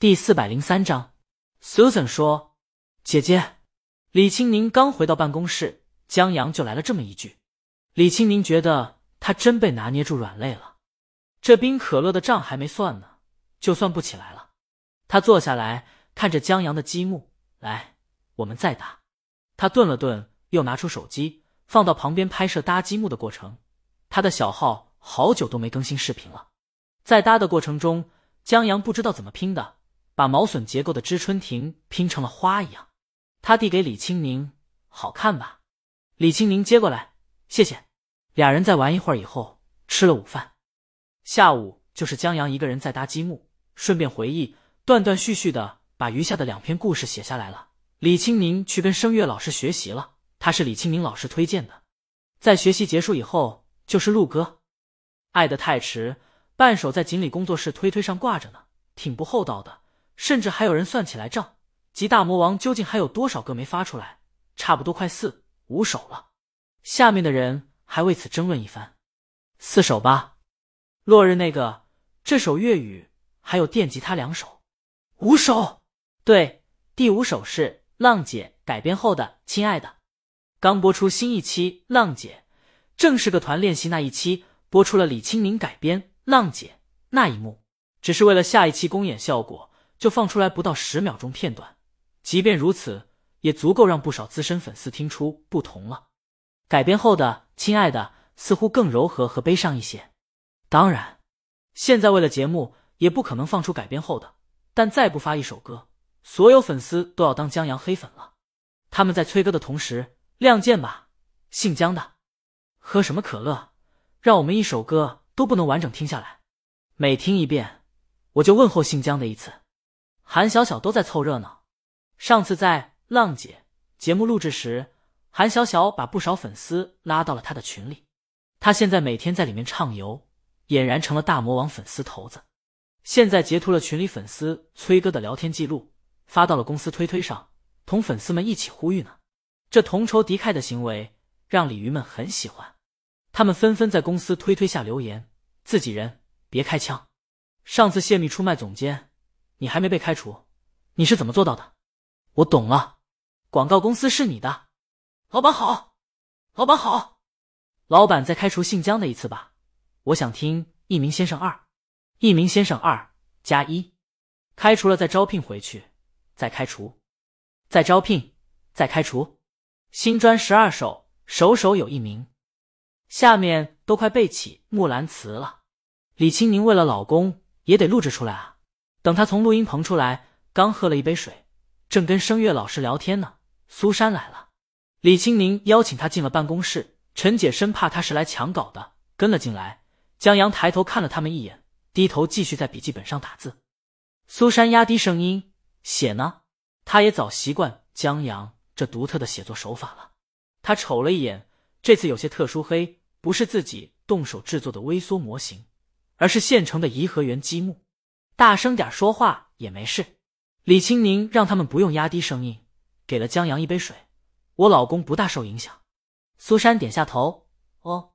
第四百零三章，Susan 说：“姐姐。”李青宁刚回到办公室，江阳就来了这么一句。李青宁觉得他真被拿捏住软肋了。这冰可乐的账还没算呢，就算不起来了。他坐下来看着江阳的积木，来，我们再打。他顿了顿，又拿出手机放到旁边拍摄搭积木的过程。他的小号好久都没更新视频了。在搭的过程中，江阳不知道怎么拼的，把毛笋结构的知春亭拼成了花一样。他递给李青宁，好看吧？李青宁接过来，谢谢。俩人再玩一会儿以后，吃了午饭。下午就是江阳一个人在搭积木，顺便回忆，断断续续的把余下的两篇故事写下来了。李青宁去跟声乐老师学习了，他是李青宁老师推荐的。在学习结束以后，就是录歌。爱得太迟，半首在锦鲤工作室推推上挂着呢，挺不厚道的，甚至还有人算起来账。及大魔王究竟还有多少歌没发出来？差不多快四五首了。下面的人还为此争论一番。四首吧，落日那个，这首粤语，还有电吉他两首。五首，对，第五首是浪姐改编后的《亲爱的》。刚播出新一期《浪姐》，正是个团练习那一期，播出了李青宁改编《浪姐》那一幕，只是为了下一期公演效果，就放出来不到十秒钟片段。即便如此，也足够让不少资深粉丝听出不同了。改编后的《亲爱的》似乎更柔和和悲伤一些。当然，现在为了节目，也不可能放出改编后的。但再不发一首歌，所有粉丝都要当江阳黑粉了。他们在催歌的同时，亮剑吧，姓江的，喝什么可乐？让我们一首歌都不能完整听下来，每听一遍，我就问候姓江的一次。韩小小都在凑热闹。上次在浪姐节目录制时，韩小小把不少粉丝拉到了他的群里。他现在每天在里面畅游，俨然成了大魔王粉丝头子。现在截图了群里粉丝崔哥的聊天记录，发到了公司推推上，同粉丝们一起呼吁呢。这同仇敌忾的行为让鲤鱼们很喜欢，他们纷纷在公司推推下留言：“自己人别开枪。”上次泄密出卖总监，你还没被开除，你是怎么做到的？我懂了，广告公司是你的，老板好，老板好，老板再开除姓江的一次吧，我想听一鸣先生二，一鸣先生二加一，开除了再招聘回去，再开除，再招聘，再开除，新专十二首，首首有一名，下面都快背起木兰辞了。李青宁为了老公也得录制出来啊，等他从录音棚出来，刚喝了一杯水。正跟声乐老师聊天呢，苏珊来了。李青宁邀请他进了办公室，陈姐生怕他是来抢稿的，跟了进来。江阳抬头看了他们一眼，低头继续在笔记本上打字。苏珊压低声音写呢，他也早习惯江阳这独特的写作手法了。他瞅了一眼，这次有些特殊，黑不是自己动手制作的微缩模型，而是现成的颐和园积木。大声点说话也没事。李青宁让他们不用压低声音，给了江阳一杯水。我老公不大受影响。苏珊点下头。哦，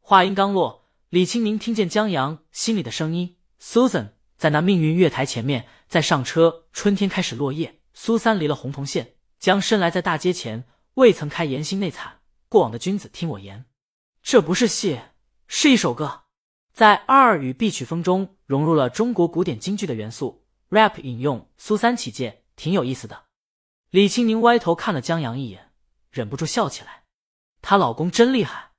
话音刚落，李青宁听见江阳心里的声音：“Susan 在那命运月台前面，在上车。春天开始落叶。苏三离了红铜线，将身来在大街前，未曾开言心内惨。过往的君子听我言。这不是戏，是一首歌，在二与 B 曲风中融入了中国古典京剧的元素。” rap 引用苏三起见，挺有意思的。李青宁歪头看了江阳一眼，忍不住笑起来。她老公真厉害。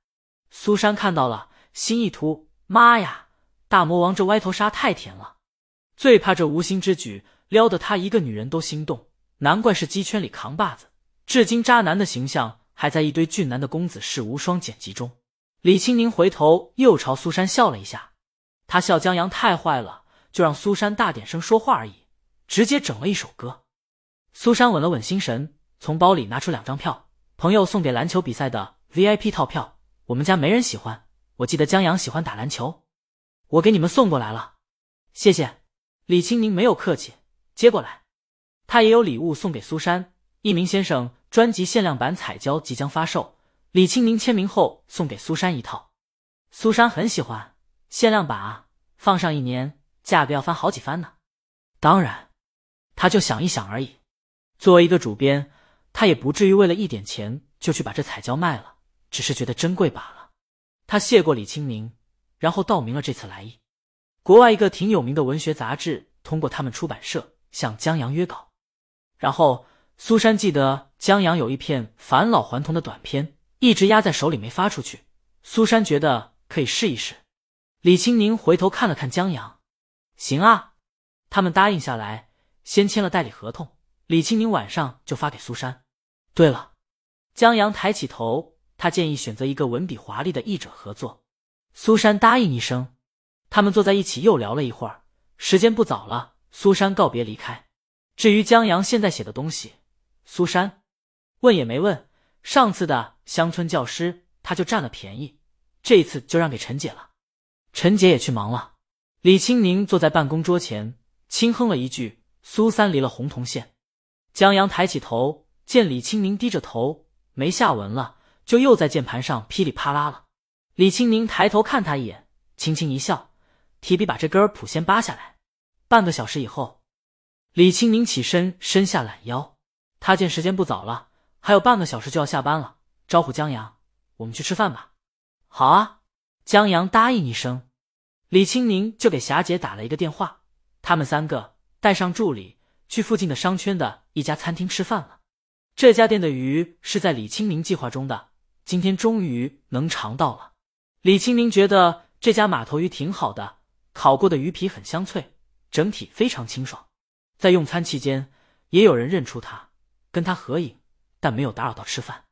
苏珊看到了，心一突，妈呀，大魔王这歪头杀太甜了。最怕这无心之举撩得她一个女人都心动，难怪是鸡圈里扛把子。至今渣男的形象还在一堆俊男的公子世无双剪辑中。李青宁回头又朝苏珊笑了一下，他笑江阳太坏了。就让苏珊大点声说话而已，直接整了一首歌。苏珊稳了稳心神，从包里拿出两张票，朋友送给篮球比赛的 VIP 套票。我们家没人喜欢，我记得江阳喜欢打篮球，我给你们送过来了，谢谢。李青宁没有客气，接过来。他也有礼物送给苏珊，一名先生专辑限量版彩胶即将发售，李青宁签名后送给苏珊一套。苏珊很喜欢限量版啊，放上一年。价格要翻好几番呢，当然，他就想一想而已。作为一个主编，他也不至于为了一点钱就去把这彩椒卖了，只是觉得珍贵罢了。他谢过李清明，然后道明了这次来意。国外一个挺有名的文学杂志通过他们出版社向江阳约稿，然后苏珊记得江阳有一篇返老还童的短篇，一直压在手里没发出去。苏珊觉得可以试一试。李青宁回头看了看江阳，行啊，他们答应下来，先签了代理合同。李青宁晚上就发给苏珊。对了，江阳抬起头，他建议选择一个文笔华丽的译者合作。苏珊答应一声。他们坐在一起又聊了一会儿，时间不早了，苏珊告别离开。至于江阳现在写的东西，苏珊问也没问。上次的乡村教师他就占了便宜，这一次就让给陈姐了。陈姐也去忙了。李青宁坐在办公桌前，轻哼了一句：“苏三离了红铜线。”江阳抬起头，见李青宁低着头，没下文了，就又在键盘上噼里啪啦了。李青宁抬头看他一眼，轻轻一笑。提笔把这根谱先扒下来。半个小时以后，李青宁起身，伸下懒腰。他见时间不早了，还有半个小时就要下班了，招呼江阳：“我们去吃饭吧。”“好啊。”江阳答应一声。李青宁就给霞姐打了一个电话，他们三个带上助理去附近的商圈的一家餐厅吃饭了。这家店的鱼是在李青宁计划中的，今天终于能尝到了。李青宁觉得这家码头鱼挺好的。烤过的鱼皮很香脆，整体非常清爽。在用餐期间，也有人认出他，跟他合影，但没有打扰到吃饭。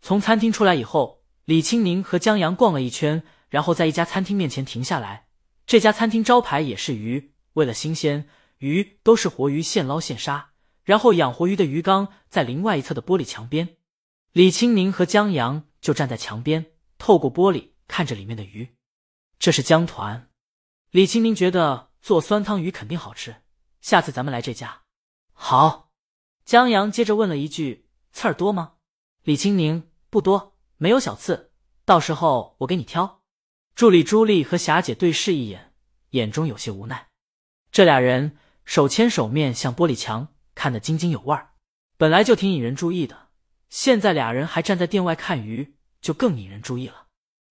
从餐厅出来以后，李青宁和江阳逛了一圈，然后在一家餐厅面前停下来。这家餐厅招牌也是鱼，为了新鲜，鱼都是活鱼，现捞现杀。然后养活鱼的鱼缸在另外一侧的玻璃墙边，李青宁和江阳就站在墙边，透过玻璃看着里面的鱼。这是江团。李青宁觉得做酸汤鱼肯定好吃，下次咱们来这家。好，江阳接着问了一句：“刺儿多吗？”李青宁不多，没有小刺，到时候我给你挑。助理朱莉和霞姐对视一眼，眼中有些无奈。这俩人手牵手面向玻璃墙，看得津津有味儿，本来就挺引人注意的，现在俩人还站在店外看鱼，就更引人注意了。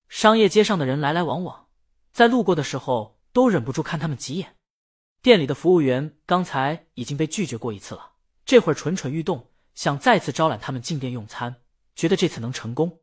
商业街上的人来来往往，在路过的时候。都忍不住看他们几眼。店里的服务员刚才已经被拒绝过一次了，这会儿蠢蠢欲动，想再次招揽他们进店用餐，觉得这次能成功。